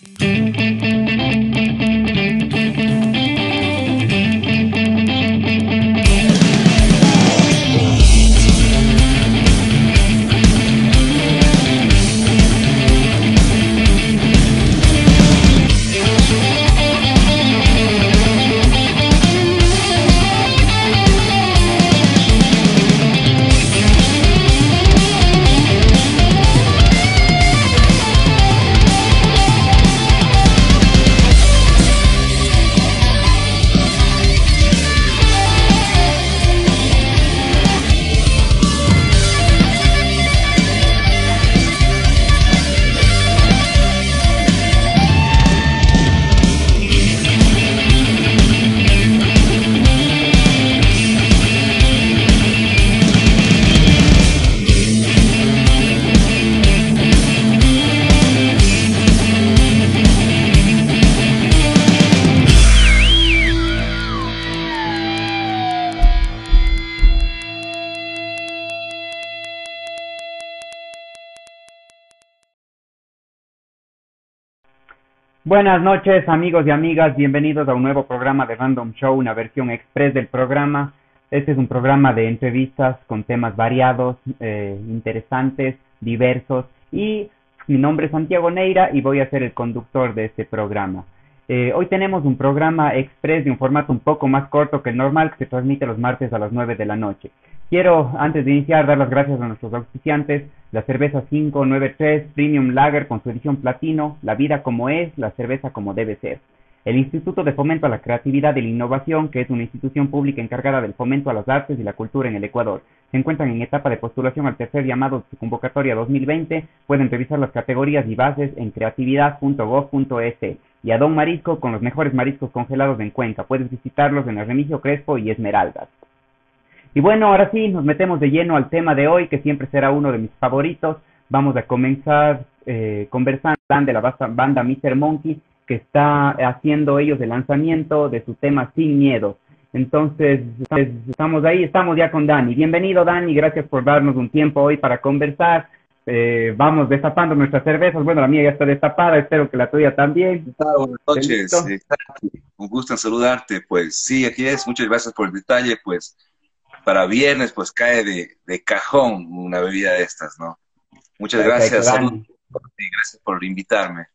Mm-hmm. Buenas noches amigos y amigas, bienvenidos a un nuevo programa de Random Show, una versión express del programa. Este es un programa de entrevistas con temas variados, eh, interesantes, diversos y mi nombre es Santiago Neira y voy a ser el conductor de este programa. Eh, hoy tenemos un programa express de un formato un poco más corto que el normal que se transmite los martes a las 9 de la noche. Quiero, antes de iniciar, dar las gracias a nuestros auspiciantes, la cerveza 593 Premium Lager con su edición platino, la vida como es, la cerveza como debe ser. El Instituto de Fomento a la Creatividad y la Innovación, que es una institución pública encargada del fomento a las artes y la cultura en el Ecuador. Se encuentran en etapa de postulación al tercer llamado de su convocatoria 2020. Pueden revisar las categorías y bases en creatividad.gov.es. Y a Don Marisco con los mejores mariscos congelados en Cuenca. Puedes visitarlos en el Remigio Crespo y Esmeraldas. Y bueno, ahora sí, nos metemos de lleno al tema de hoy, que siempre será uno de mis favoritos. Vamos a comenzar eh, conversando de la banda Mr. Monkey, que está haciendo ellos el lanzamiento de su tema Sin Miedo. Entonces, estamos ahí, estamos ya con Dani. Bienvenido, Dani, gracias por darnos un tiempo hoy para conversar. Eh, vamos destapando nuestras cervezas. Bueno, la mía ya está destapada, espero que la tuya también. Buenas noches, un gusto en saludarte. Pues sí, aquí es, muchas gracias por el detalle. Pues para viernes, pues cae de, cajón una bebida de estas, ¿no? Muchas gracias, Dani. gracias por invitarme.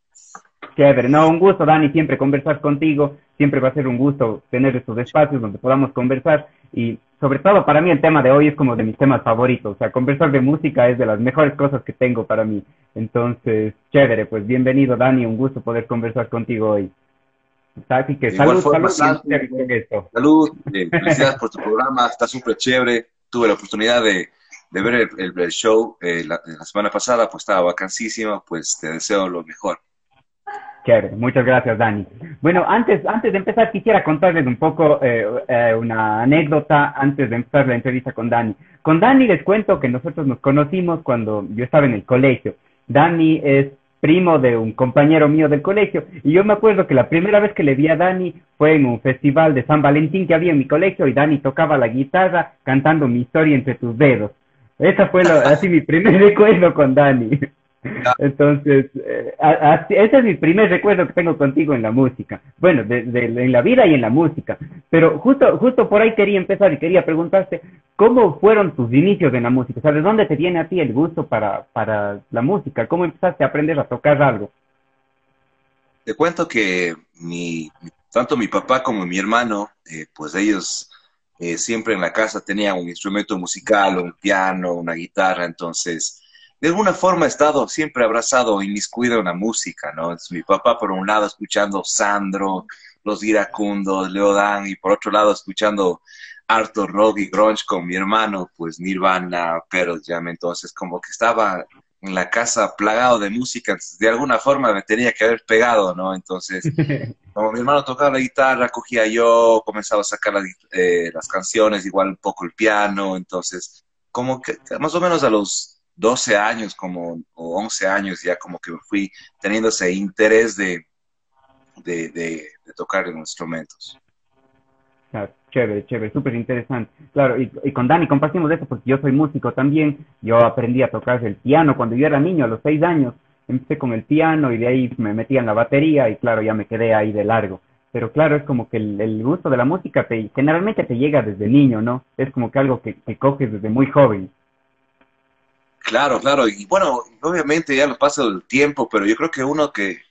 Chévere, no, un gusto, Dani, siempre conversar contigo, siempre va a ser un gusto tener estos espacios donde podamos conversar y sobre todo para mí el tema de hoy es como de mis temas favoritos, o sea, conversar de música es de las mejores cosas que tengo para mí. Entonces, chévere, pues bienvenido, Dani, un gusto poder conversar contigo hoy. Así que salud, salud, salud, eh, felicidades por tu programa, está súper chévere. Tuve la oportunidad de, ver el, show eh, la, semana pasada, pues estaba vacancísimo, pues te deseo lo mejor. Chévere, muchas gracias, Dani. Bueno, antes, antes de empezar, quisiera contarles un poco eh, una anécdota antes de empezar la entrevista con Dani. Con Dani les cuento que nosotros nos conocimos cuando yo estaba en el colegio. Dani es primo de un compañero mío del colegio. Y yo me acuerdo que la primera vez que le vi a Dani fue en un festival de San Valentín que había en mi colegio y Dani tocaba la guitarra cantando mi historia entre tus dedos. Esa fue así mi primer recuerdo con Dani. Entonces, eh, ese es mi primer recuerdo que tengo contigo en la música. Bueno, de, en la vida y en la música. Pero justo, justo por ahí quería empezar y quería preguntarte, ¿cómo fueron tus inicios en la música? O sea, ¿de dónde te viene a ti el gusto para, para la música? ¿Cómo empezaste a aprender a tocar algo? Te cuento que mi, tanto mi papá como mi hermano, eh, pues ellos eh, siempre en la casa tenían un instrumento musical, un piano, una guitarra, entonces de alguna forma he estado siempre abrazado, inmiscuido en la música, ¿no? Es mi papá por un lado escuchando Sandro, los iracundos, Leodán, y por otro lado escuchando harto rock y grunge con mi hermano, pues Nirvana, Pearl Jam, entonces como que estaba en la casa plagado de música, de alguna forma me tenía que haber pegado, ¿no? Entonces, como mi hermano tocaba la guitarra, cogía yo, comenzaba a sacar eh, las canciones, igual un poco el piano, entonces, como que más o menos a los 12 años como, o 11 años ya como que fui teniendo ese interés de, de, de, tocar en instrumentos. Claro, chévere, chévere, súper interesante. Claro, y, y, con Dani compartimos eso porque yo soy músico también. Yo aprendí a tocar el piano cuando yo era niño, a los 6 años. empecé con el piano y de ahí me metí en la batería y claro, ya me quedé ahí de largo. Pero claro, es como que el, gusto de la música te, generalmente te llega desde niño, ¿no? Es como que algo que, que coges desde muy joven. Claro, claro. Y bueno, obviamente ya lo pasa el tiempo, pero yo creo que uno que,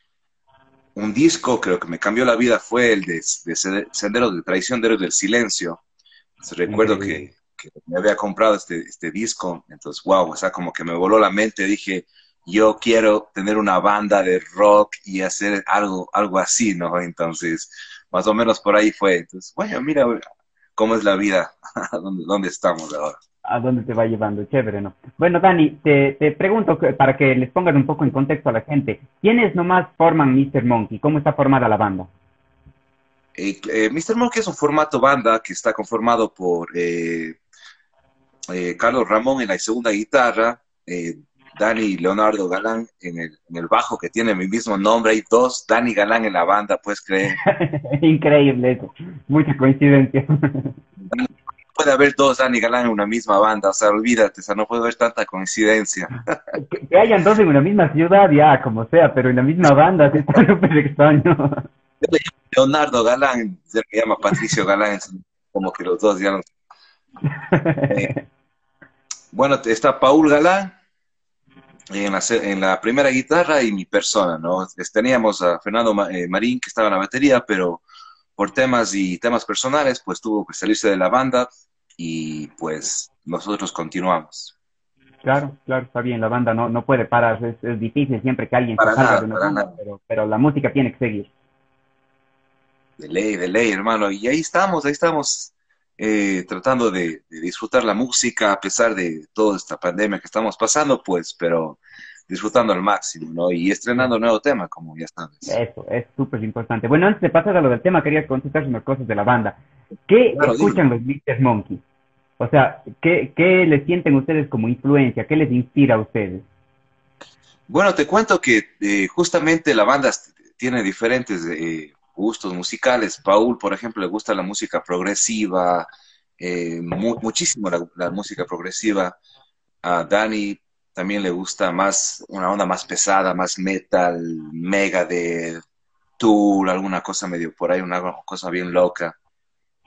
un disco creo que me cambió la vida fue el de, de Sendero de Traición de del Silencio. recuerdo que, me había comprado este, este disco, entonces, wow, o sea, como que me voló la mente, dije, yo quiero tener una banda de rock y hacer algo, algo así, ¿no? Entonces, más o menos por ahí fue. Entonces, bueno, mira cómo es la vida, dónde, dónde estamos ahora a dónde te va llevando, chévere, ¿no? Bueno, Dani, te, te pregunto para que les pongan un poco en contexto a la gente, ¿quiénes nomás forman Mr. Monkey? ¿Cómo está formada la banda? Eh, eh, Mr. Monkey es un formato banda que está conformado por eh, Carlos Ramón en la segunda guitarra, Dani Leonardo Galán en el, en el, bajo que tiene mi mismo nombre, hay dos Dani Galán en la banda, puedes creer. Increíble eso, mucha coincidencia puede haber dos Dani Galán en una misma banda, o sea, olvídate, o sea, no puede haber tanta coincidencia. Que, hayan dos en una misma ciudad, ya, como sea, pero en la misma banda, sí está súper extraño. Leonardo Galán, se me llama Patricio Galán, como que los dos ya no... Eh, bueno, está Paul Galán en la, en la, primera guitarra y mi persona, ¿no? Teníamos a Fernando eh, Marín que estaba en la batería, pero por temas y temas personales, pues tuvo que salirse de la banda y pues nosotros continuamos. Claro, claro, está bien, la banda no, no puede parar, es, difícil siempre que alguien se salga de una banda, pero, pero, la música tiene que seguir. De ley, de ley, hermano, y ahí estamos, ahí estamos eh, tratando de, de, disfrutar la música a pesar de toda esta pandemia que estamos pasando, pues, pero disfrutando al máximo, ¿no? Y estrenando nuevo tema, como ya sabes. Eso, es súper importante. Bueno, antes de pasar a lo del tema, quería consultar unas cosas de la banda. ¿Qué escuchan los Mr. Monkey? O sea, ¿qué, ¿qué les sienten ustedes como influencia? ¿Qué les inspira a ustedes? Bueno, te cuento que eh, justamente la banda tiene diferentes eh, gustos musicales. Paul, por ejemplo, le gusta la música progresiva, eh, muchísimo la, la, música progresiva. A Dani también le gusta más, una onda más pesada, más metal, mega de tour, alguna cosa medio por ahí, una cosa bien loca.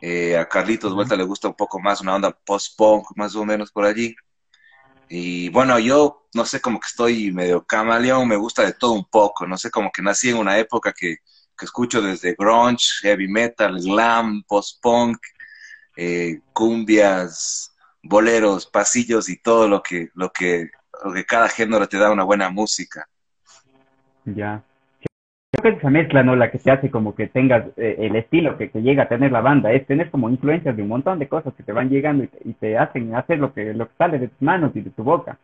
Eh, a Carlitos Vuelta le gusta un poco más una onda post-punk, más o menos por allí. Y bueno, yo no sé, como que estoy medio camaleón, me gusta de todo un poco, no sé, como que nací en una época que, que escucho desde grunge, heavy metal, glam, post-punk, eh, cumbias, boleros, pasillos y todo lo que, lo que que cada género te da una buena música. Ya. Creo que es esa mezcla, ¿no? La que te hace como que tengas eh, el estilo que, llega a tener la banda, es tener como influencias de un montón de cosas que te van llegando y te, hacen hacer lo que, lo que sale de tus manos y de tu boca.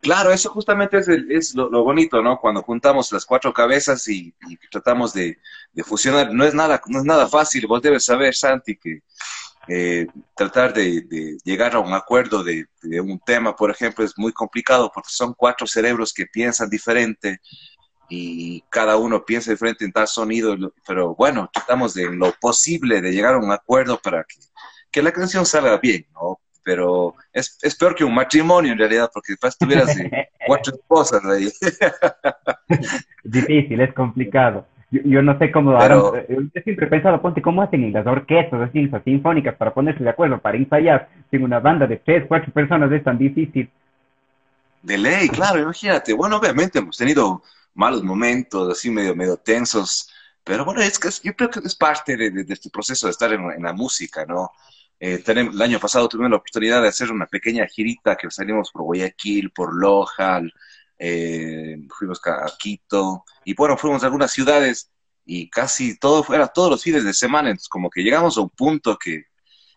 Claro, eso justamente es, es lo, bonito, ¿no? Cuando juntamos las cuatro cabezas y, tratamos de, de, fusionar, no es nada, no es nada fácil. Vos debes saber, Santi, que eh, tratar de, llegar a un acuerdo de, un tema, por ejemplo, es muy complicado porque son cuatro cerebros que piensan diferente y cada uno piensa diferente en tal sonido, pero bueno, tratamos de lo posible de llegar a un acuerdo para que, que la canción salga bien, ¿no? Pero es, es, peor que un matrimonio en realidad, porque después tuvieras cuatro esposas ahí. Difícil, es complicado. Yo, no sé cómo Pero... Eh, yo siempre he pensado, ponte, ¿cómo hacen en las orquestas así, sinfónicas para ponerse de acuerdo, para ensayar? sin una banda de tres, cuatro personas es tan difícil. De ley, claro, imagínate. Bueno, obviamente hemos tenido malos momentos, así medio, medio tensos, pero bueno, es que yo creo que es parte de, este proceso de estar en, la música, ¿no? Eh, tenemos, el año pasado tuvimos la oportunidad de hacer una pequeña girita que salimos por Guayaquil, por Lojal, eh, fuimos a Quito, y bueno, fuimos a algunas ciudades y casi todo fuera todos los fines de semana, entonces como que llegamos a un punto que,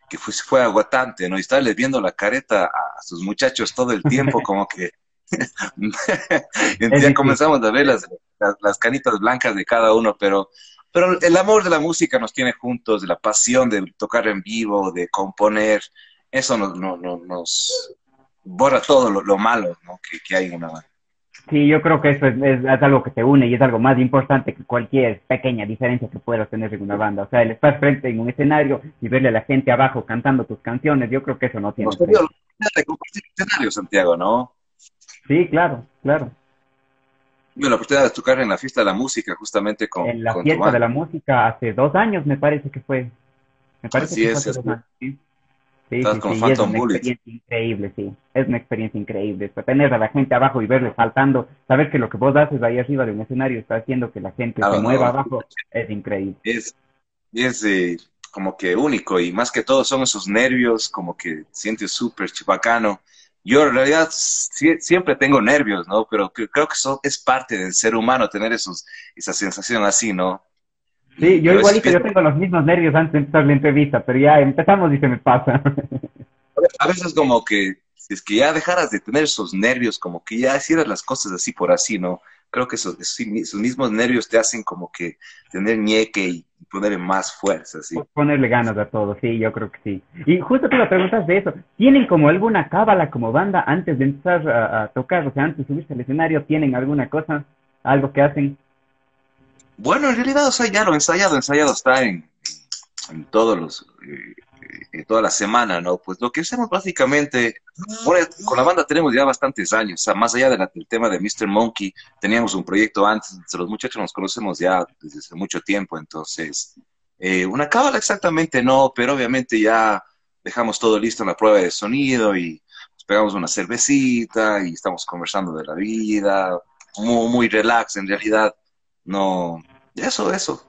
que fue, fue aguatante, ¿no? Y estarles viendo la careta a sus muchachos todo el tiempo, como que ya comenzamos a ver las, las, canitas blancas de cada uno, pero, pero el amor de la música nos tiene juntos, de la pasión de tocar en vivo, de componer, eso nos, no, nos borra todo lo, malo ¿no? que, que hay en una banda. Sí, yo creo que eso es, algo que te une y es algo más importante que cualquier pequeña diferencia que puedas tener en una banda. O sea, el estar frente en un escenario y verle a la gente abajo cantando tus canciones, yo creo que eso no tiene. de compartir escenario, Santiago, ¿no? Sí, claro, claro. Tuve la oportunidad de tocar en la fiesta de la música, justamente con. En la con fiesta de la música hace dos años, me parece que fue. Me parece Así que fue es, hace es dos que- años, sí. Sí, Estás sí, con sí, es una Bullet. experiencia increíble, sí. Es una experiencia increíble. Pues, tener a la gente abajo y verle saltando, saber que lo que vos haces ahí arriba de un escenario está haciendo que la gente Claro, se no. mueva abajo, es increíble. Es, es eh, como que único y más que todo son esos nervios, como que sientes súper chipacano. Yo en realidad siempre tengo nervios, ¿no? Pero cre- creo que eso es parte del ser humano tener esos, esa sensación así, ¿no? Sí, yo a veces igualito, yo pienso- tengo los mismos nervios antes de empezar la entrevista, pero ya empezamos y se me pasa. A veces como que si es que ya dejaras de tener esos nervios, como que ya hicieras las cosas así por así, ¿no? Creo que esos, mismos nervios te hacen como que tener ñeque y ponerle más fuerza, ¿sí? Ponerle ganas a todo, sí, yo creo que sí. Y justo te iba a preguntar de eso. ¿Tienen como alguna cábala como banda antes de empezar a, a tocar? O sea, antes de subirse al escenario, ¿tienen alguna cosa? ¿Algo que hacen? Bueno, en realidad, o sea, ya lo ensayado, ensayado está en, en todos los, eh, en toda la semana, ¿no? Pues lo que hacemos básicamente, bueno, con la banda tenemos ya bastantes años, o sea, más allá de la- del tema de Mr. Monkey, teníamos un proyecto antes, los muchachos nos conocemos ya desde hace mucho tiempo, entonces, eh, una cábala exactamente no, pero obviamente ya dejamos todo listo en la prueba de sonido y nos pegamos una cervecita y estamos conversando de la vida, muy, muy relax en realidad. No, eso, eso.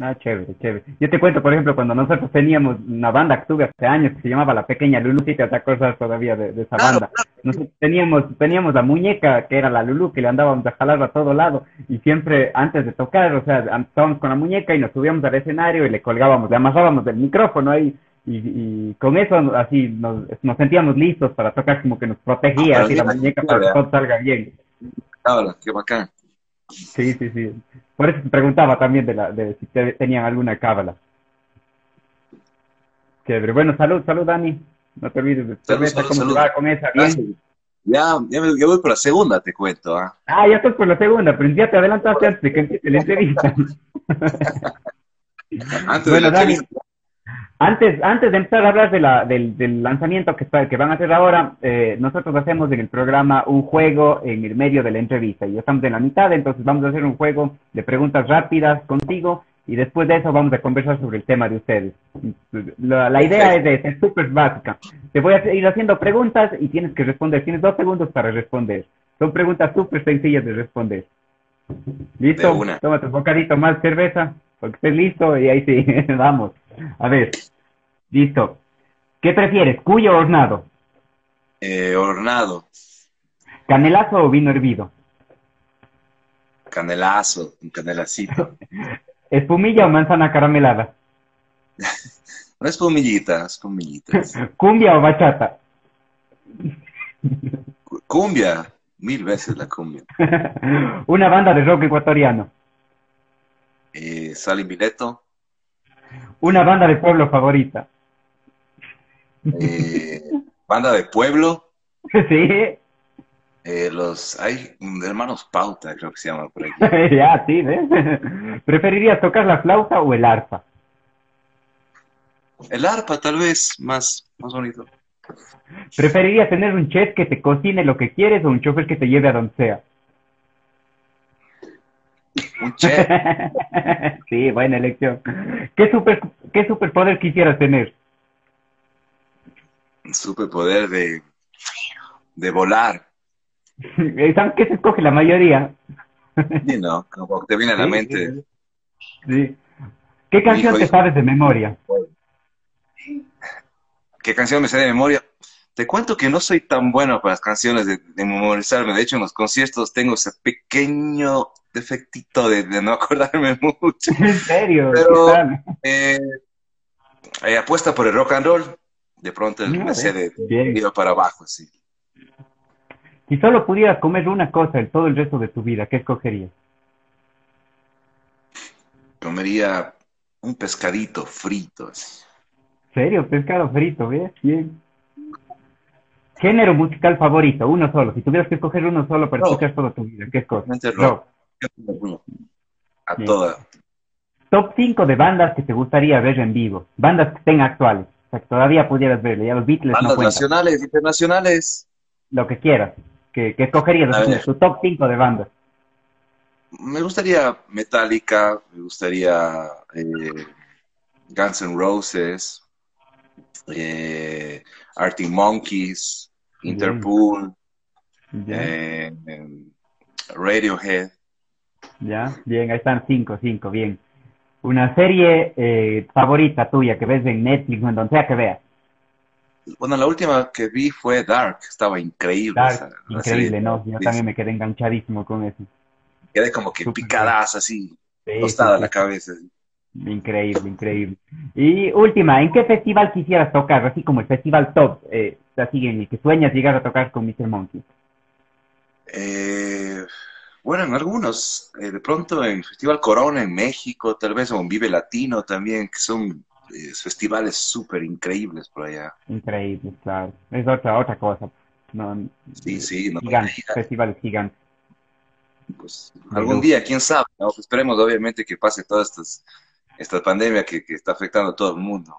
Ah, chévere, chévere. Yo te cuento, por ejemplo, cuando nosotros teníamos una banda que tuve hace años que se llamaba La Pequeña Lulu, si te acuerdas todavía de, de esa Claro, banda. Nosotros teníamos, teníamos la muñeca que era la Lulu, que le andábamos a jalar a todo lado y siempre antes de tocar, o sea, estábamos con la muñeca y nos subíamos al escenario y le colgábamos, le amarrábamos el micrófono ahí y, y con eso así nos, nos sentíamos listos para tocar como que nos protegía Ah, así la muñeca para que todo salga bien. Ahora, qué bacán. Sí, sí, sí. Por eso te preguntaba también de, la, de si te- tenían alguna cábala. Chévere. Bueno, salud, salud, Dani. No te olvides de Salud, salud, ¿cómo te salud. va con esa? Bien. Ya, ya, me- ya voy por la segunda, te cuento, ¿ah? Ah, ya estás por la segunda, pero ya te adelantaste antes de que empiece la entrevista. Antes de la Dani, entrevista. Antes, antes de empezar a hablar de la, del, del lanzamiento que, van a hacer ahora, eh, nosotros hacemos en el programa un juego en el medio de la entrevista y ya estamos en la mitad, entonces vamos a hacer un juego de preguntas rápidas contigo y después de eso vamos a conversar sobre el tema de ustedes. La, la idea es, de, es súper básica. Te voy a ir haciendo preguntas y tienes que responder. Tienes dos segundos para responder. Son preguntas súper sencillas de responder. ¿Listo? Tómate un bocadito más cerveza, porque estés listo y ahí sí, vamos. A ver, listo. ¿Qué prefieres, cuyo o hornado? Eh, hornado, ¿Canelazo o vino hervido? canelazo, un canelacito. ¿Espumilla o manzana caramelada? No es pumillita, es pumillitas. ¿Cumbia o bachata? Cu- Cumbia, mil veces la cumbia. Una banda de rock ecuatoriano. Eh, Mileto, Una banda de pueblo favorita. eh, banda de pueblo, Sí, eh, los, hay hermanos Pauta, creo que se llama por aquí. ya, sí, ¿ves? ¿Preferirías tocar la flauta o el arpa? El arpa, tal vez, más, más bonito. ¿Preferirías tener un chef que te cocine lo que quieres o un chofer que te lleve a donde sea? Un chef, sí, buena elección. ¿Qué, super, ¿Qué superpoder quisieras tener? un superpoder de, de volar. ¿Sabes qué se escoge la mayoría? Sí, ¿no? Como te viene a la Sí, mente. sí, sí. ¿Qué canción te sabes de memoria? ¿Qué canción me sé de memoria? Te cuento que no soy tan bueno para las canciones de, de memorizarme. De hecho, en los conciertos tengo ese pequeño defectito de, de no acordarme mucho. ¿En serio? Pero-. Eh, eh, apuesta por el rock and roll. De pronto Ah, me sé de, para abajo, así. Si solo pudieras comer una cosa el todo el resto de tu vida, ¿qué escogerías? Comería un pescadito frito. así. ¿Serio? Pescado frito, ¿ves? Bien. Género musical favorito, uno solo. Si tuvieras que escoger uno solo para escuchar toda tu vida, ¿qué escoges? Rock. A toda. Top 5 de bandas que te gustaría ver en vivo. Bandas que estén actuales. O sea, que todavía pudieras verle. Ya los Beatles Bandas nacionales, internacionales. Lo que quieras. Que, que escogerías tu top 5 de bandas. Me gustaría Metallica, me gustaría eh, Guns N' Roses, eh, Arctic Monkeys, Interpol, eh, Radiohead. Ya, bien, ahí están cinco, cinco, bien. Una serie eh, favorita tuya que ves en Netflix o en donde sea que veas. Bueno, la última que vi fue Dark, estaba increíble. Dark, increíble, ¿no? Yo también me quedé enganchadísimo con eso. Quedé como que picadas así, tostada la cabeza. Increíble, increíble. Y última, ¿en qué festival quisieras tocar? Así como el festival top, eh, así en el que sueñas llegar a tocar con Mr. Monkey. Eh, bueno, en algunos, eh, de pronto en Festival Corona en México, tal vez o en Vive Latino también, que son eh, festivales súper increíbles por allá. Increíbles, claro. Es otra, otra cosa. No, sí, sí. No, gigantes, festivales gigantes. Pues algún día, quién sabe, esperemos obviamente que pase toda estas, esta pandemia que, que está afectando a todo el mundo.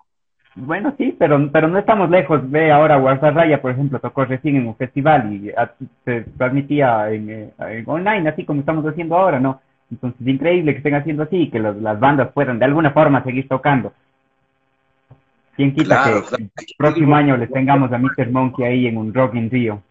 Bueno, sí, pero, pero no estamos lejos. Ve ahora Raya, por ejemplo, tocó recién en un festival y se transmitía eh, en, online, así como estamos haciendo ahora, ¿no? Entonces, es increíble que estén haciendo así, que las bandas puedan de alguna forma seguir tocando. ¿Quién quita que el próximo año les tengamos a Mr. Monkey ahí en un Rock in Rio?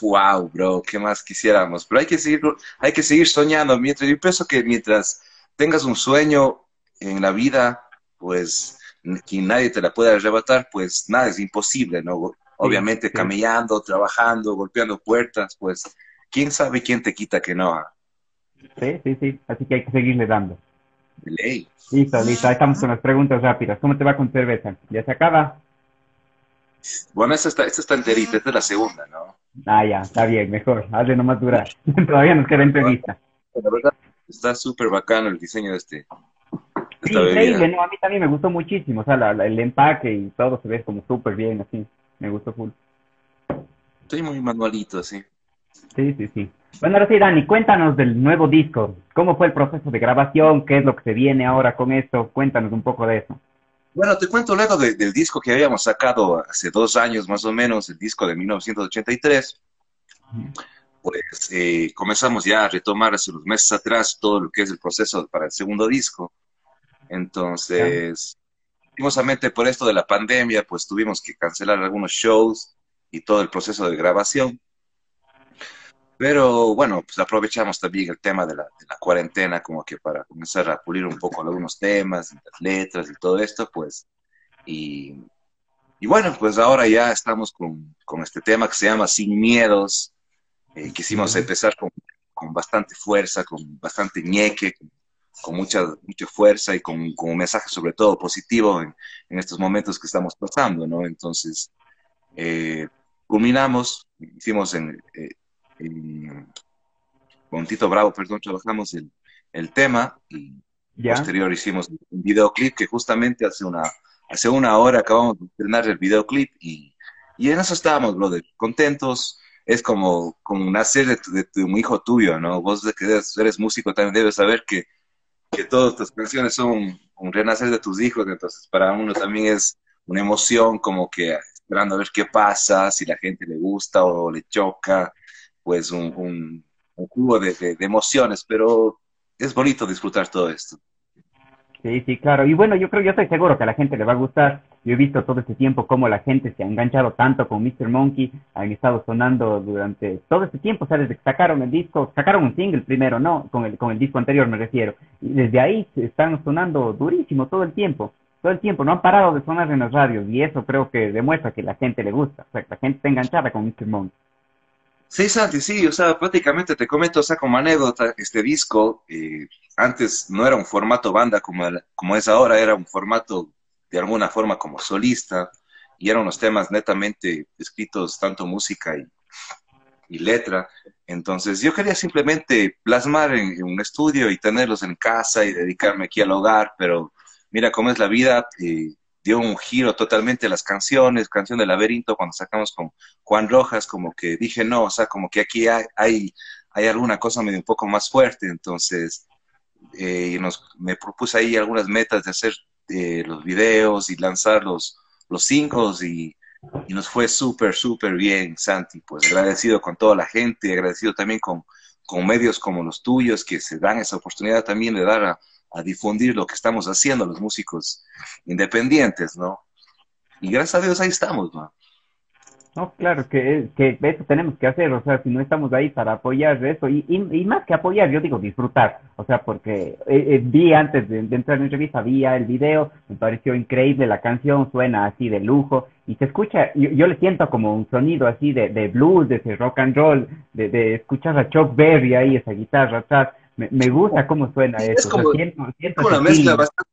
Wow, bro, ¿qué más quisiéramos? Pero hay que seguir, hay que seguir soñando. Mientras, yo pienso que mientras tengas un sueño en la vida, pues que nadie te la pueda arrebatar, pues nada es imposible, ¿no? Obviamente camellando, trabajando, golpeando puertas, pues quién sabe quién te quita que no. Sí, sí, sí, así que hay que seguirle dando. Ley. Listo, listo, ahí estamos con las preguntas rápidas. ¿Cómo te va con cerveza? ¿Ya se acaba? Bueno, esta está, esta está enterita, esta es la segunda, ¿no? Ah, ya, está bien, mejor. Hazle nomás durar. Todavía nos queda entrevista. La verdad, está súper bacano el diseño de este, Sí, increíble, no, a mí también me gustó muchísimo, o sea, el empaque y todo se ve como súper bien, así, me gustó full. Estoy muy manualito, así. Sí, sí, sí. Bueno, ahora sí, Dani, cuéntanos del nuevo disco, ¿cómo fue el proceso de grabación? ¿Qué es lo que se viene ahora con esto? Cuéntanos un poco de eso. Bueno, te cuento luego del disco que habíamos sacado hace dos años más o menos, el disco de 1983. Pues eh, comenzamos ya a retomar hace unos meses atrás todo lo que es el proceso para el segundo disco. Entonces, lastimosamente por esto de la pandemia, pues tuvimos que cancelar algunos shows y todo el proceso de grabación. Pero bueno, pues aprovechamos también el tema de la, cuarentena como que para comenzar a pulir un poco algunos temas, las letras y todo esto, pues. Y, y bueno, pues ahora ya estamos con, con, este tema que se llama Sin Miedos. Eh, quisimos empezar con, con, bastante fuerza, con bastante ñeque, con mucha, mucha fuerza y con, con, un mensaje sobre todo positivo en, en, estos momentos que estamos pasando, ¿no? Entonces, eh, culminamos, hicimos en, eh, con Tito Bravo, perdón, trabajamos el, el tema y posterior hicimos un videoclip que justamente hace una, hace una hora acabamos de estrenar el videoclip y, y en eso estábamos, brother, contentos, es como, como nacer de, de, de, un hijo tuyo, ¿no? Vos que eres, eres músico también debes saber que que todas tus canciones son un renacer de tus hijos, entonces para uno también es una emoción como que esperando a ver qué pasa, si la gente le gusta o le choca, pues un, un, de, de emociones, pero es bonito disfrutar todo esto. Sí, sí, claro. Y bueno, yo creo, yo estoy seguro que a la gente le va a gustar. Yo he visto todo este tiempo cómo la gente se ha enganchado tanto con Mr. Monkey, han estado sonando durante todo este tiempo, o sea, desde que sacaron el disco, sacaron un single primero, ¿no? Con el, con el disco anterior me refiero. Y desde ahí están sonando durísimo todo el tiempo, todo el tiempo, no han parado de sonar en las radios y eso creo que demuestra que la gente le gusta, o sea, que la gente está enganchada con Mr. Monkey. Sí, Santi, sí, o sea, prácticamente te comento, o sea, como anécdota, este disco eh, antes no era un formato banda como, como es ahora, era un formato de alguna forma como solista y eran unos temas netamente escritos, tanto música y, y letra. Entonces yo quería simplemente plasmar en, en, un estudio y tenerlos en casa y dedicarme aquí al hogar, pero mira cómo es la vida. Eh, dio un giro totalmente a las canciones, canción de laberinto, cuando sacamos con Juan Rojas, como que dije, no, o sea, como que aquí hay, hay, alguna cosa medio un poco más fuerte, entonces eh, nos, me propuse ahí algunas metas de hacer eh, los videos y lanzar los, los y, y nos fue súper, súper bien, Santi, pues agradecido con toda la gente, agradecido también con, con medios como los tuyos que se dan esa oportunidad también de dar a, a difundir lo que estamos haciendo los músicos independientes, ¿no? Y gracias a Dios ahí estamos, ¿no? No, claro, que, que eso tenemos que hacer, o sea, si no estamos ahí para apoyar eso, y, y, más que apoyar, yo digo disfrutar, o sea, porque eh, eh, vi antes de, entrar en la entrevista, vi el video, me pareció increíble, la canción suena así de lujo, y se escucha, yo, le siento como un sonido así de, de blues, de ese rock and roll, de, de escuchar a Chuck Berry ahí, esa guitarra atrás, me, me gusta cómo suena eso. Es como, una mezcla bastante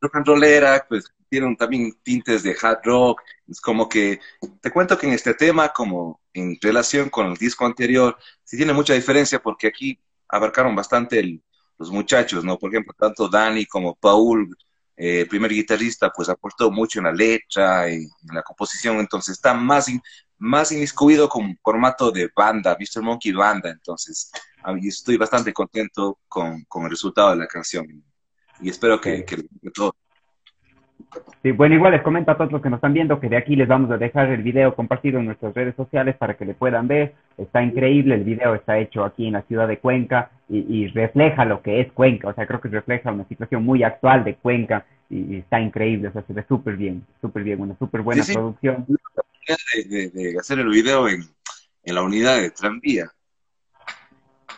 rock and rollera, pues tienen también tintes de hard rock. Es como que, te cuento que en este tema, como en relación con el disco anterior, sí tiene mucha diferencia porque aquí abarcaron bastante los muchachos, ¿no? Por ejemplo, tanto Dani como Paul, eh, primer guitarrista, pues aportó mucho en la letra, en, en la composición, entonces está más, más inmiscuido con formato de banda, Mr. Monkey Banda, entonces estoy bastante contento con, con, el resultado de la canción y espero que, que, todo. Sí, bueno, igual les comento a todos los que nos están viendo que de aquí les vamos a dejar el video compartido en nuestras redes sociales para que le puedan ver. Está increíble, el video está hecho aquí en la ciudad de Cuenca y, y refleja lo que es Cuenca, o sea, creo que refleja una situación muy actual de Cuenca y, está increíble, o sea, se ve súper bien, súper bien, una súper buena producción. De, de, hacer el video en, en la unidad de tranvía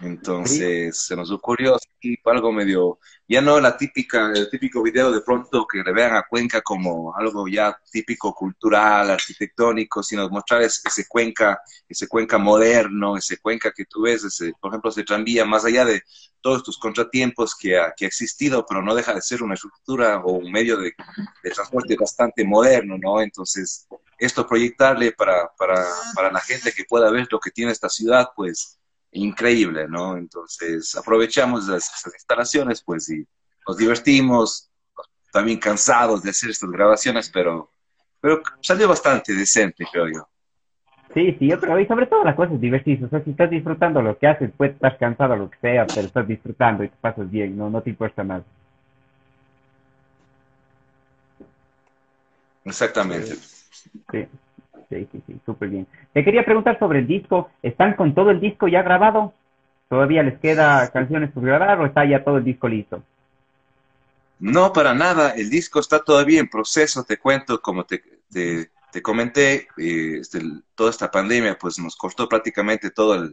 entonces se nos ocurrió algo medio, ya no la típica, el típico video de pronto que le vean a Cuenca como algo ya típico cultural, arquitectónico, sino mostrar ese, Cuenca, ese Cuenca moderno, ese Cuenca que tú ves, ese, por ejemplo, ese tranvía, más allá de todos tus contratiempos que ha, que ha existido, pero no deja de ser una estructura o un medio de, de transporte bastante moderno, ¿no? Entonces, esto proyectarle para, para, para la gente que pueda ver lo que tiene esta ciudad, pues increíble, ¿no? Entonces aprovechamos esas instalaciones, pues, y nos divertimos, también cansados de hacer estas grabaciones, pero, pero salió bastante decente, creo yo. Sí, sí, yo creo, y sobre todo la cosa es divertirse, o sea, si estás disfrutando lo que haces, puedes estar cansado lo que sea, pero estás disfrutando y te pasas bien, no, no te importa nada. Exactamente. Sí. Sí, sí, sí, súper bien. Te quería preguntar sobre el disco. ¿Están con todo el disco ya grabado? ¿Todavía les queda canciones por grabar o está ya todo el disco listo? No, para nada. El disco está todavía en proceso. Te cuento, como te, te, comenté, eh, este, toda esta pandemia pues nos cortó prácticamente toda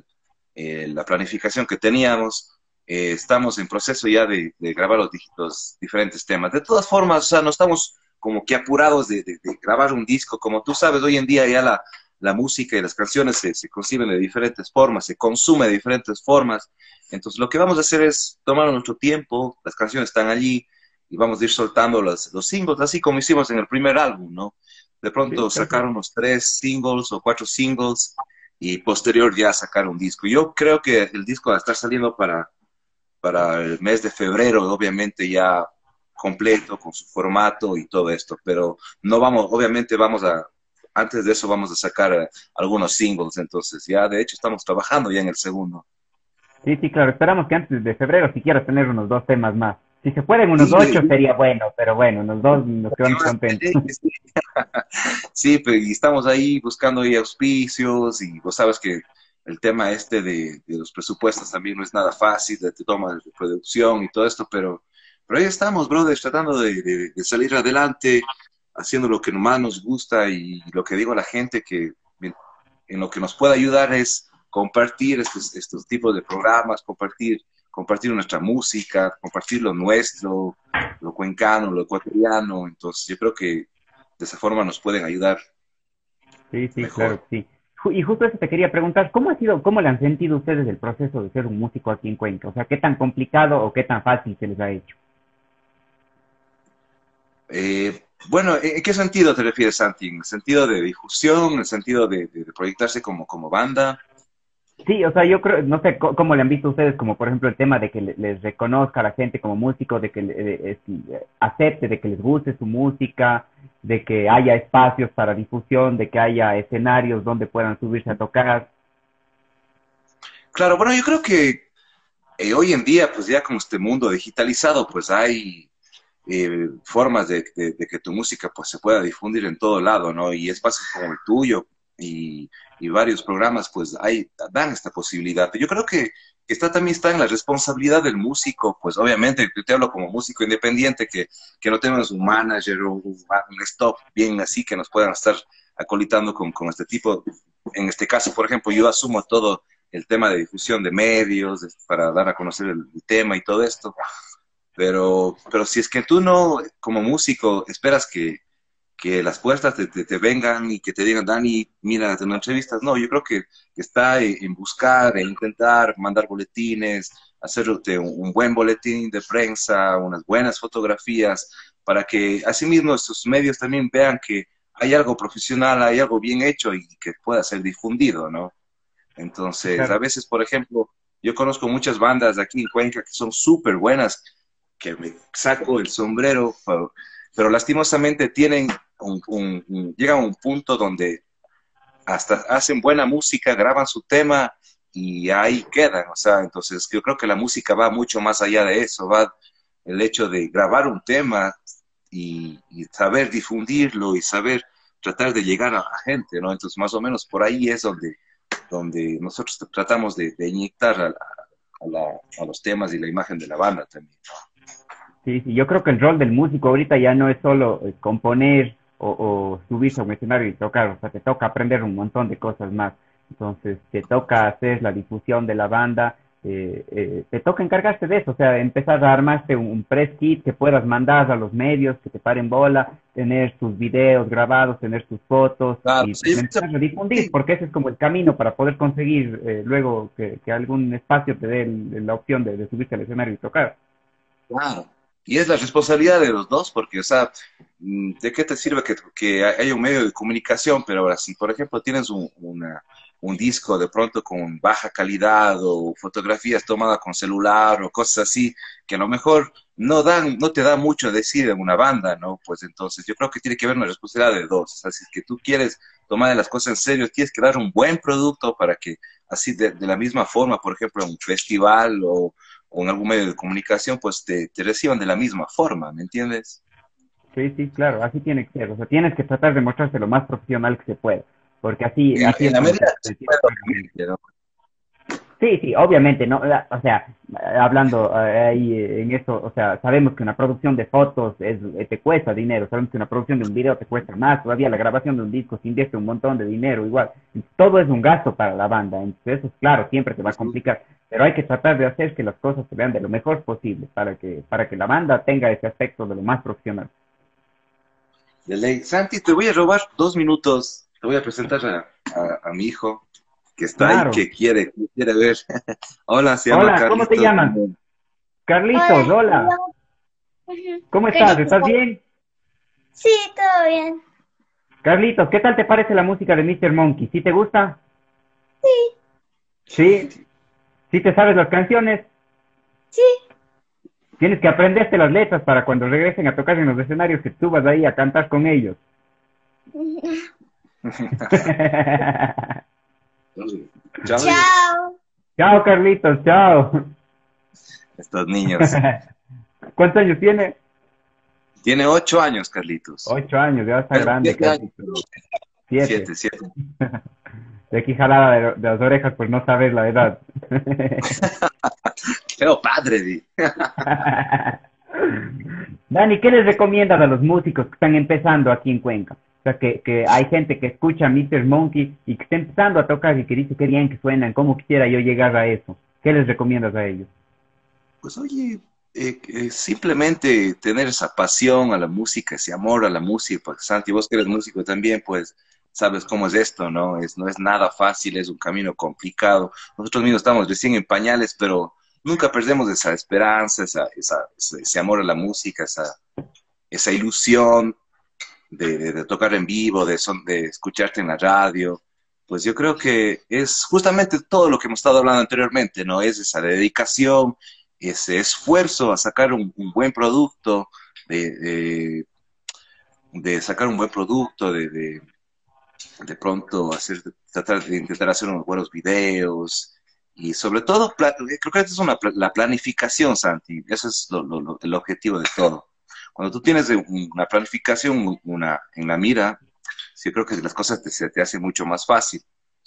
eh, la planificación que teníamos. Eh, estamos en proceso ya de, grabar los, los, diferentes temas. De todas formas, o sea, no estamos como que apurados de, grabar un disco. Como tú sabes, hoy en día ya la, la música y las canciones se, se, conciben de diferentes formas, se consume de diferentes formas. Entonces lo que vamos a hacer es tomar nuestro tiempo, las canciones están allí y vamos a ir soltando los, los singles, así como hicimos en el primer álbum, ¿no? De pronto sacar unos tres singles o cuatro singles y posterior ya sacar un disco. Yo creo que el disco va a estar saliendo para, para el mes de febrero, obviamente ya completo, con su formato y todo esto, pero no vamos, obviamente vamos a, antes de eso vamos a sacar eh, algunos singles, entonces ya de hecho estamos trabajando ya en el segundo. Sí, sí, claro, esperamos que antes de febrero si quieras tener unos dos temas más. Si se pueden unos ocho sería bueno, pero bueno, unos dos nos quedamos contentos. Sí, pero y estamos ahí buscando ahí auspicios y vos sabes que el tema este de, los presupuestos también no es nada fácil, de, de toma de producción y todo esto, pero pero ahí estamos, brothers, tratando de, salir adelante, haciendo lo que más nos gusta y lo que digo a la gente que en lo que nos puede ayudar es compartir estos, estos tipos de programas, compartir, compartir nuestra música, compartir lo nuestro, lo cuencano, lo ecuatoriano. Entonces yo creo que de esa forma nos pueden ayudar. Sí, sí, claro, sí. Y justo eso te quería preguntar, ¿cómo ha sido, cómo le han sentido ustedes el proceso de ser un músico aquí en Cuenca? O sea, ¿qué tan complicado o qué tan fácil se les ha hecho? Eh, bueno, ¿en qué sentido te refieres, Santi? ¿En el sentido de difusión? ¿En el sentido de, proyectarse como, como banda? Sí, o sea, yo creo, no sé cómo le han visto ustedes, como por ejemplo el tema de que les reconozca a la gente como músico, de que eh, acepte, de que les guste su música, de que haya espacios para difusión, de que haya escenarios donde puedan subirse a tocar. Claro, bueno, yo creo que eh, hoy en día, pues ya con este mundo digitalizado, pues hay eh, formas de, que tu música pues se pueda difundir en todo lado, ¿no? Y es fácil como el tuyo, y, varios programas pues hay, dan esta posibilidad. Yo creo que está también está en la responsabilidad del músico, pues obviamente yo te hablo como músico independiente, que, no tenemos un manager o un, stop bien así que nos puedan estar acolitando con, este tipo. En este caso, por ejemplo, yo asumo todo el tema de difusión de medios para dar a conocer el, tema y todo esto. Pero, pero si es que tú no, como músico, esperas que, que las puertas te, te, vengan y que te digan, Dani, mira, tengo entrevistas. No, yo creo que, está en buscar, en intentar mandar boletines, hacer un, buen boletín de prensa, unas buenas fotografías, para que asimismo estos medios también vean que hay algo profesional, hay algo bien hecho y que pueda ser difundido, ¿no? Entonces, a veces, por ejemplo, yo conozco muchas bandas aquí en Cuenca que son súper buenas, que me saco el sombrero, pero, lastimosamente tienen un, llegan a un punto donde hasta hacen buena música, graban su tema y ahí quedan. O sea, entonces yo creo que la música va mucho más allá de eso, va el hecho de grabar un tema y, saber difundirlo y saber tratar de llegar a la gente, ¿no? Entonces más o menos por ahí es donde donde nosotros tratamos de, inyectar a, los temas y la imagen de la banda también. Sí, sí, yo creo que el rol del músico ahorita ya no es solo eh, componer o, subirse a un escenario y tocar, o sea, te toca aprender un montón de cosas más. Entonces, te toca hacer la difusión de la banda, eh, eh, te toca encargarte de eso, o sea, empezar a armarte un, press kit que puedas mandar a los medios, que te paren bola, tener tus videos grabados, tener tus fotos y empezar a difundir, porque ese es como el camino para poder conseguir eh, luego que, algún espacio te dé la opción de, subirte al escenario y tocar. Claro, y es la responsabilidad de los dos, porque, o sea, mm, ¿de qué te sirve que, que haya un medio de comunicación? Pero ahora, si por ejemplo tienes una un disco de pronto con baja calidad o fotografías tomadas con celular o cosas así, que a lo mejor no dan, no te da mucho decir en una banda, ¿no? Pues entonces yo creo que tiene que haber una responsabilidad de dos. O que tú quieres tomar las cosas en serio, tienes que dar un buen producto para que así de, la misma forma, por ejemplo, en un festival o, en algún medio de comunicación, pues te, te reciban de la misma forma, ¿me entiendes? Sí, sí, claro, así tiene que ser. O sea, tienes que tratar de mostrarse lo más profesional que se pueda porque así... así en Sí, sí, obviamente, ¿no? O sea, hablando eh, ahí en eso, o sea, sabemos que una producción de fotos es, eh, te cuesta dinero, sabemos que una producción de un video te cuesta más, todavía la grabación de un disco se invierte un montón de dinero, igual. Todo es un gasto para la banda, entonces eso, claro, siempre te va a complicar, pero hay que tratar de hacer que las cosas se vean de lo mejor posible para que, para que la banda tenga ese aspecto de lo más profesional. De ley. Santi, te voy a robar dos minutos te voy a presentar a, mi hijo que está ahí, que quiere, quiere ver. hola, se llama Hola, ¿cómo te llamas? Carlitos, hola. ¿Cómo estás? ¿Estás bien? Sí, todo bien. Carlitos, ¿qué tal te parece la música de Mr. Monkey? ¿Sí te gusta? Sí. ¿Sí? ¿Sí te sabes las canciones? Sí. Tienes que aprenderte las letras para cuando regresen a tocar en los escenarios que tú vas ahí a cantar con ellos. chao. Chao, Carlitos, chao. Estos niños. ¿Cuántos años tiene? Tiene ocho años, Carlitos. Ocho años, ya está grande. Siete, siete. siete, De aquí jalada de, las orejas, pues no sabes la edad. Pero padre, Di. Dani, ¿qué les recomiendas a los músicos que están empezando aquí en Cuenca? O sea, que, que hay gente que escucha a Mr. Monkey y que está empezando a tocar y que dice qué bien que suenan, cómo quisiera yo llegar a eso. ¿Qué les recomiendas a ellos? Pues oye, eh, eh, simplemente tener esa pasión a la música, ese amor a la música, porque Santi, vos que eres músico también, pues sabes cómo es esto, ¿no? Es, no es nada fácil, es un camino complicado. Nosotros mismos estamos recién en pañales, pero nunca perdemos esa esperanza, esa, esa, ese amor a la música, esa, esa ilusión de, tocar en vivo, de, son, de escucharte en la radio, pues yo creo que es justamente todo lo que hemos estado hablando anteriormente, ¿no? Es esa dedicación, ese esfuerzo a sacar un, buen producto, de, sacar un buen producto, de, de, pronto hacer, tratar de intentar hacer unos buenos videos y sobre todo, creo que esa es una, la planificación, Santi, ese es el objetivo de todo. Cuando tú tienes una planificación una, en la mira, sí creo que las cosas te, se te hacen mucho más fácil.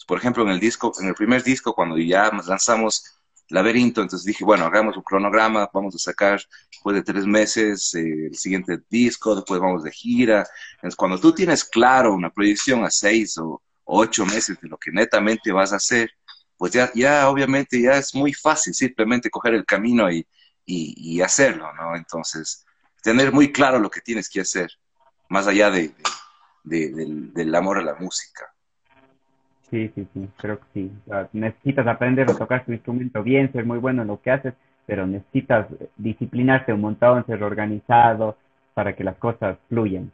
Por ejemplo, en el disco, en el primer disco, cuando ya lanzamos Laberinto, entonces dije, bueno, hagamos un cronograma, vamos a sacar después de tres meses eh, el siguiente disco, después vamos de gira. Entonces, cuando tú tienes claro una proyección a seis o ocho meses de lo que netamente vas a hacer, pues ya, ya obviamente ya es muy fácil simplemente coger el camino y, y, hacerlo, ¿no? Entonces, tener muy claro lo que tienes que hacer, más allá de, del, del amor a la música. Sí, sí, sí, creo que sí. necesitas aprender a tocar tu instrumento bien, ser muy bueno en lo que haces, pero necesitas disciplinarte un montón, ser organizado para que las cosas fluyan.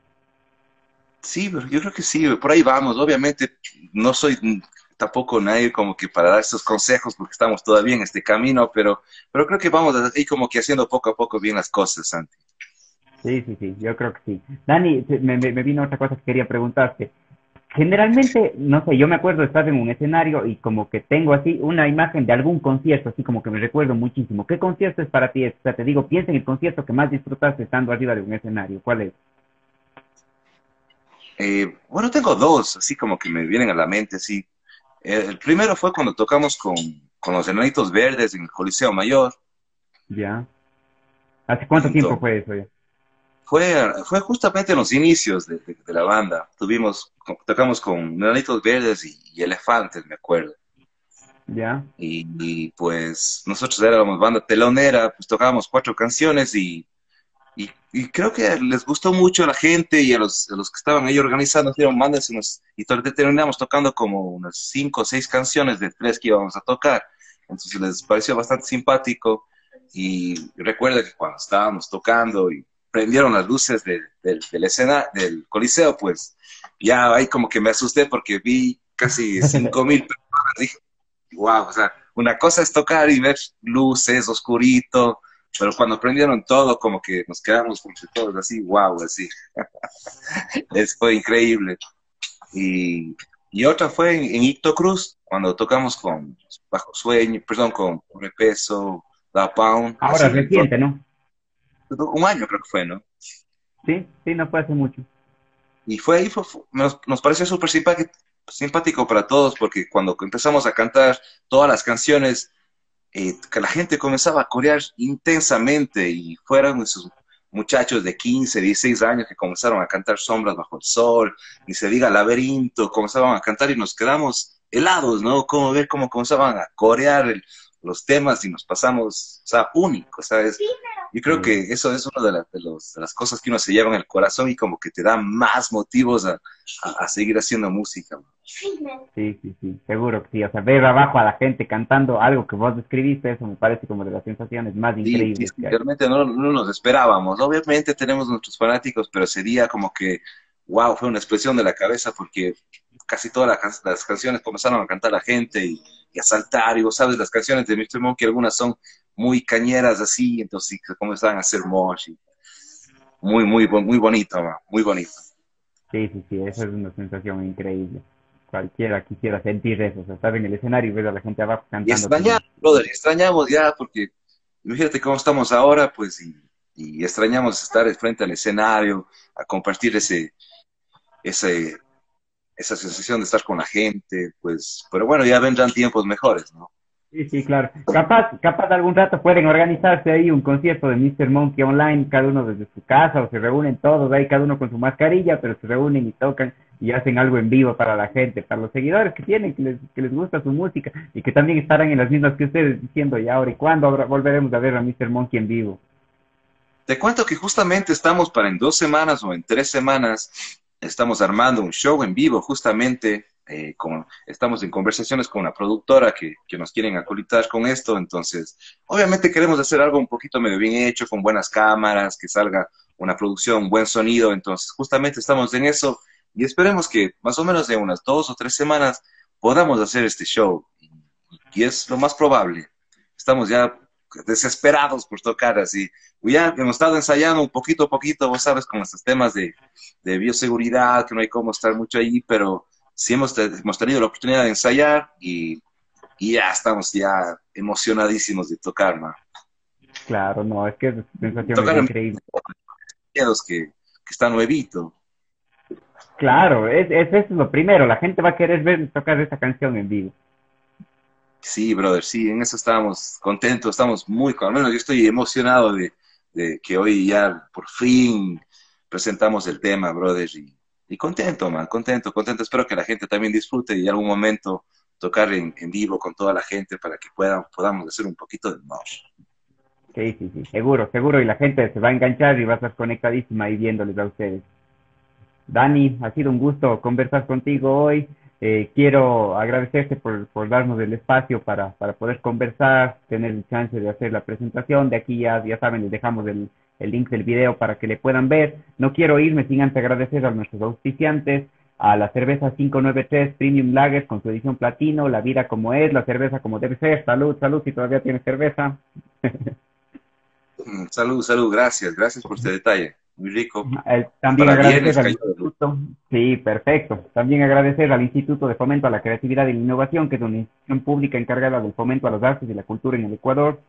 Sí, yo creo que sí, por ahí vamos. Obviamente no soy tampoco nadie como que para dar estos consejos porque estamos todavía en este camino, pero, pero creo que vamos ahí como que haciendo poco a poco bien las cosas, Santi. Sí, sí, sí, yo creo que sí. Dani, me, me vino otra cosa que quería preguntarte generalmente, no sé, yo me acuerdo de estar en un escenario y como que tengo así una imagen de algún concierto, así como que me recuerdo muchísimo. ¿Qué concierto es para ti? O sea, te digo, piensa en el concierto que más disfrutaste estando arriba de un escenario. ¿Cuál es? Eh, bueno, tengo dos, así como que me vienen a la mente, sí. El primero fue cuando tocamos con, con los Enanitos Verdes en el Coliseo Mayor. Ya. ¿Hace cuánto tiempo fue eso ya? Fue, fue justamente en los inicios de, la banda. Tuvimos, tocamos con Granitos Verdes y, Elefantes, me acuerdo. Ya. Y, pues nosotros éramos banda telonera, pues tocábamos cuatro canciones y, y, creo que les gustó mucho a la gente y a los, los que estaban ahí organizando, dijeron, mándenos. Y terminamos tocando como unas cinco o seis canciones de tres que íbamos a tocar. Entonces les pareció bastante simpático. Y recuerda que cuando estábamos tocando y prendieron las luces de, la escena del Coliseo, pues ya ahí como que me asusté porque vi casi cinco mil personas. Dije, wow, o sea, una cosa es tocar y ver luces, oscurito, pero cuando prendieron todo, como que nos quedamos todos así, wow, así. es, fue increíble. Y, y otra fue en, Icto Cruz, cuando tocamos con Bajo Sueño, perdón, con Peso, La Pound. Ahora reciente, ¿no? Un año creo que fue, ¿no? Sí, sí, no fue hace mucho. Y fue ahí, nos, nos pareció súper simpático, para todos, porque cuando empezamos a cantar todas las canciones, eh, que la gente comenzaba a corear intensamente y fueron esos muchachos de 15, 16 años que comenzaron a cantar Sombras bajo el sol, y se diga Laberinto, comenzaban a cantar y nos quedamos helados, ¿no? Como ver cómo comenzaban a corear los temas y nos pasamos, o sea, únicos, ¿sabes? Yo creo que eso es una de, de, los, de, las cosas que uno se lleva en el corazón y como que te da más motivos a, a, seguir haciendo música. Sí, sí, sí, seguro que sí. O sea, ver abajo a la gente cantando algo que vos describiste, eso me parece como de las sensaciones más increíbles. Sí, realmente no, no nos esperábamos. Obviamente tenemos nuestros fanáticos, pero sería como que, wow, fue una expresión de la cabeza porque casi todas las, canciones comenzaron a cantar la gente y, a saltar, y vos sabes, las canciones de Mr. Monkey, algunas son muy cañeras así, entonces comenzaban a hacer mosh. muy, muy, muy bonito, muy bonito. Sí, sí, sí, esa es una sensación increíble. Cualquiera quisiera sentir eso, o sea, estar en el escenario y ver a la gente abajo cantando. Y extrañamos, brother, extrañamos ya, porque imagínate cómo estamos ahora, pues, y, y extrañamos estar frente al escenario, a compartir ese, ese, esa sensación de estar con la gente, pues, pero bueno, ya vendrán tiempos mejores, ¿no? Sí, sí, claro. Capaz, capaz algún rato pueden organizarse ahí un concierto de Mr. Monkey online, cada uno desde su casa, o se reúnen todos ahí, cada uno con su mascarilla, pero se reúnen y tocan y hacen algo en vivo para la gente, para los seguidores que tienen, que les, que les gusta su música y que también estarán en las mismas que ustedes diciendo, y ahora, ¿y cuándo volveremos a ver a Mr. Monkey en vivo? Te cuento que justamente estamos para en dos semanas o en tres semanas estamos armando un show en vivo justamente, eh, estamos en conversaciones con una productora que, que, nos quieren acolitar con esto, entonces obviamente queremos hacer algo un poquito medio bien hecho, con buenas cámaras, que salga una producción, buen sonido, entonces justamente estamos en eso y esperemos que más o menos en unas dos o tres semanas podamos hacer este show y es lo más probable. Estamos ya desesperados por tocar así. Ya hemos estado ensayando un poquito a poquito, vos sabes, con estos temas de, de bioseguridad, que no hay cómo estar mucho ahí, pero sí hemos, hemos tenido la oportunidad de ensayar y, y, ya estamos ya emocionadísimos de tocar, ¿no? Claro, no, es que es sensación increíble. Que, que está nuevito. Claro, es, eso es lo primero. La gente va a querer ver tocar esta canción en vivo. Sí, brother, sí, en eso estábamos contentos, estamos muy, al menos yo estoy emocionado de, que hoy ya por fin presentamos el tema, brother, y, contento, man, contento, contento. Espero que la gente también disfrute y en algún momento tocar en, vivo con toda la gente para que puedan, podamos hacer un poquito de humor. Sí, sí, sí, seguro, seguro, y la gente se va a enganchar y va a estar conectadísima ahí viéndoles a ustedes. Dani, ha sido un gusto conversar contigo hoy. Eh, quiero agradecerte por, por, darnos el espacio para, para, poder conversar, tener el chance de hacer la presentación. De aquí ya, ya saben, les dejamos el, el link del video para que le puedan ver. No quiero irme sin antes agradecer a nuestros auspiciantes, a la cerveza 593 Premium Lager con su edición platino, la vida como es, la cerveza como debe ser. Salud, salud, si todavía tienes cerveza. Mm, salud, salud, gracias, gracias por este detalle. Muy rico. Eh, también Para agradecer al instituto, sí, perfecto. También agradecer al Instituto de Fomento a la Creatividad y la Innovación, que es una institución pública encargada del fomento a las artes y la cultura en el Ecuador.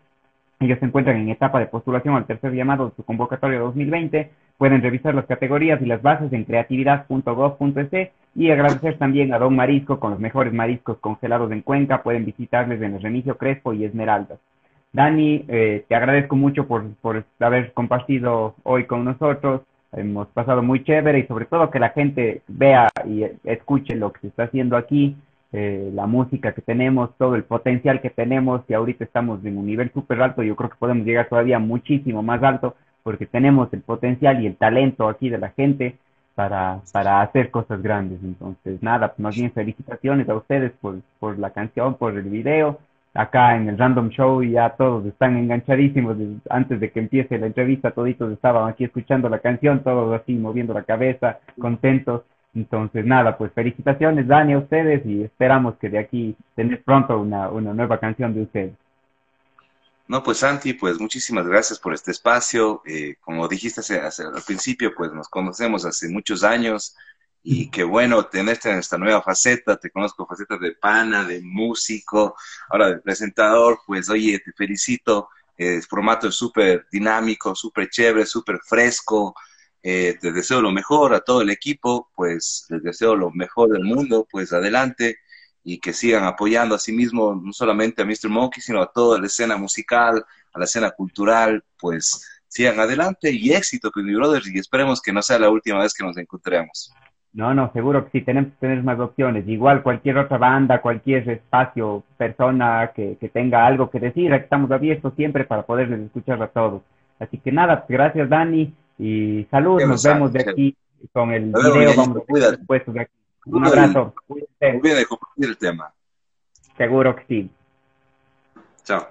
Ellos se encuentran en etapa de postulación al tercer llamado de su convocatoria 2020. Pueden revisar las categorías y las bases en creatividad.gov.es y agradecer también a Don Marisco con los mejores mariscos congelados en Cuenca. Pueden visitarles en el Remigio Crespo y Esmeraldas. Dani, eh, te agradezco mucho por, por haber compartido hoy con nosotros. Hemos pasado muy chévere y sobre todo que la gente vea y escuche lo que se está haciendo aquí, eh, la música que tenemos, todo el potencial que tenemos y ahorita estamos en un nivel súper alto. Yo creo que podemos llegar todavía muchísimo más alto porque tenemos el potencial y el talento aquí de la gente para, para hacer cosas grandes. Entonces, nada, más bien felicitaciones a ustedes por, por la canción, por el video acá en el Random Show y ya todos están enganchadísimos. Antes de que empiece la entrevista, toditos estaban aquí escuchando la canción, todos así moviendo la cabeza, contentos. Entonces, nada, pues felicitaciones, Dani, a ustedes y esperamos que de aquí tener pronto una, una nueva canción de ustedes. No, pues Santi, pues muchísimas gracias por este espacio. Eh, como dijiste al principio, pues nos conocemos hace muchos años. Y qué bueno tenerte en esta nueva faceta, te conozco facetas de pana, de músico, ahora de presentador, pues oye, te felicito, el formato es súper dinámico, súper chévere, súper fresco, eh, te deseo lo mejor a todo el equipo, pues les deseo lo mejor del mundo, pues adelante y que sigan apoyando a sí mismo, no solamente a Mr. Monkey, sino a toda la escena musical, a la escena cultural, pues sigan adelante y éxito, pues mi brother, y esperemos que no sea la última vez que nos encontremos. No, no, seguro que sí, tenemos que tener más opciones. Igual cualquier otra banda, cualquier espacio, persona que, que tenga algo que decir, estamos abiertos siempre para poderles escuchar a todos. Así que nada, gracias Dani y salud, nos vemos de aquí con el video, vamos a después de aquí. Un abrazo. Bien de compartir el tema. Seguro que sí. Chao.